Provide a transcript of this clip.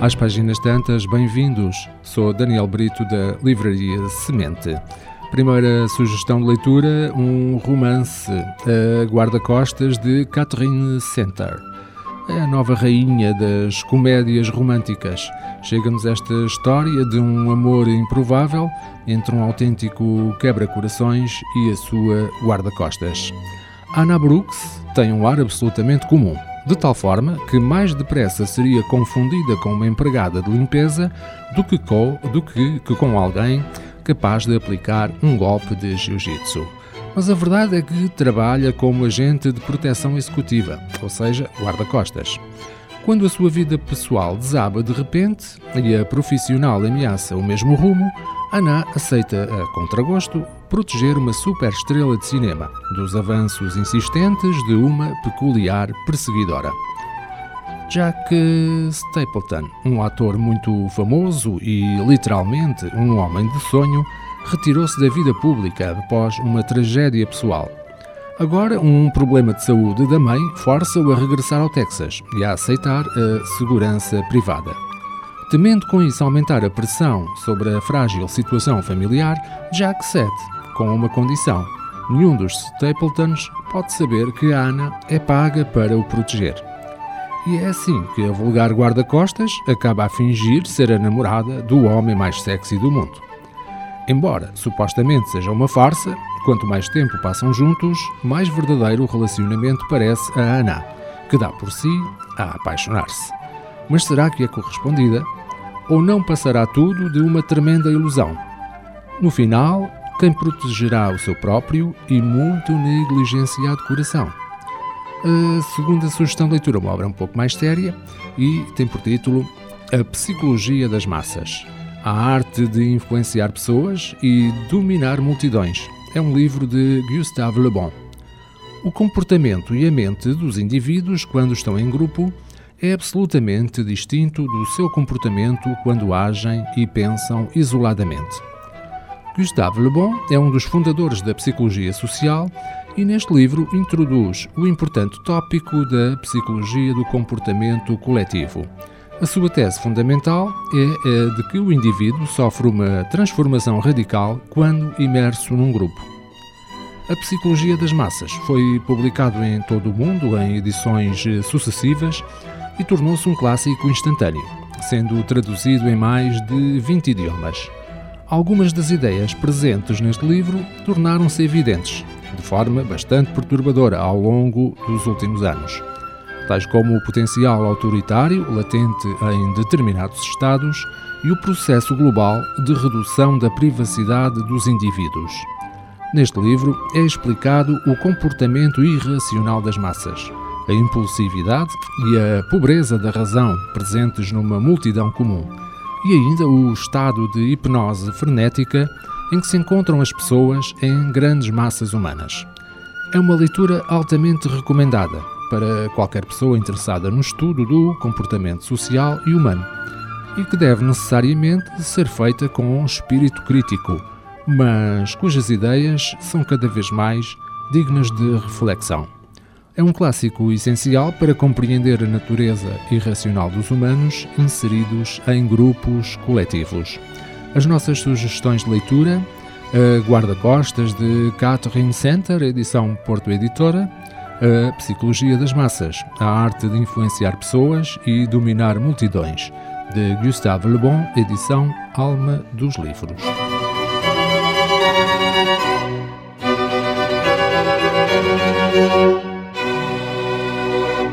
Às páginas tantas, bem-vindos. Sou Daniel Brito da Livraria Semente. Primeira sugestão de leitura: um romance, A Guarda-Costas de Catherine Center. É a nova rainha das comédias românticas. Chega-nos esta história de um amor improvável entre um autêntico quebra-corações e a sua guarda-costas. Anna Brooks tem um ar absolutamente comum, de tal forma que mais depressa seria confundida com uma empregada de limpeza do que com, do que, que com alguém capaz de aplicar um golpe de jiu-jitsu. Mas a verdade é que trabalha como agente de proteção executiva, ou seja, guarda-costas. Quando a sua vida pessoal desaba de repente e a profissional ameaça o mesmo rumo, Ana aceita a contragosto proteger uma superestrela de cinema dos avanços insistentes de uma peculiar perseguidora. Jack Stapleton, um ator muito famoso e literalmente um homem de sonho, retirou-se da vida pública após uma tragédia pessoal. Agora, um problema de saúde da mãe força-o a regressar ao Texas e a aceitar a segurança privada. Temendo com isso aumentar a pressão sobre a frágil situação familiar, Jack cede, com uma condição: nenhum dos Stapletons pode saber que Anna é paga para o proteger. E é assim que a vulgar guarda-costas acaba a fingir ser a namorada do homem mais sexy do mundo. Embora supostamente seja uma farsa, quanto mais tempo passam juntos, mais verdadeiro o relacionamento parece a Ana, que dá por si a apaixonar-se. Mas será que é correspondida? Ou não passará tudo de uma tremenda ilusão? No final, quem protegerá o seu próprio e muito negligenciado coração? A segunda sugestão de leitura é uma obra um pouco mais séria e tem por título A Psicologia das Massas. A arte de influenciar pessoas e dominar multidões. É um livro de Gustave Le Bon. O comportamento e a mente dos indivíduos quando estão em grupo é absolutamente distinto do seu comportamento quando agem e pensam isoladamente. Gustave Le Bon é um dos fundadores da psicologia social e neste livro introduz o importante tópico da psicologia do comportamento coletivo. A sua tese fundamental é a de que o indivíduo sofre uma transformação radical quando imerso num grupo. A Psicologia das Massas foi publicado em todo o mundo em edições sucessivas e tornou-se um clássico instantâneo, sendo traduzido em mais de 20 idiomas. Algumas das ideias presentes neste livro tornaram-se evidentes, de forma bastante perturbadora ao longo dos últimos anos tais como o potencial autoritário latente em determinados Estados e o processo global de redução da privacidade dos indivíduos. Neste livro é explicado o comportamento irracional das massas, a impulsividade e a pobreza da razão presentes numa multidão comum, e ainda o estado de hipnose frenética em que se encontram as pessoas em grandes massas humanas. É uma leitura altamente recomendada para qualquer pessoa interessada no estudo do comportamento social e humano e que deve necessariamente ser feita com um espírito crítico, mas cujas ideias são cada vez mais dignas de reflexão. É um clássico essencial para compreender a natureza irracional dos humanos inseridos em grupos coletivos. As nossas sugestões de leitura: a Guarda-Costas de Catherine Center, edição Porto Editora, a Psicologia das Massas, a arte de influenciar pessoas e dominar multidões, de Gustave Le Bon, edição Alma dos Livros.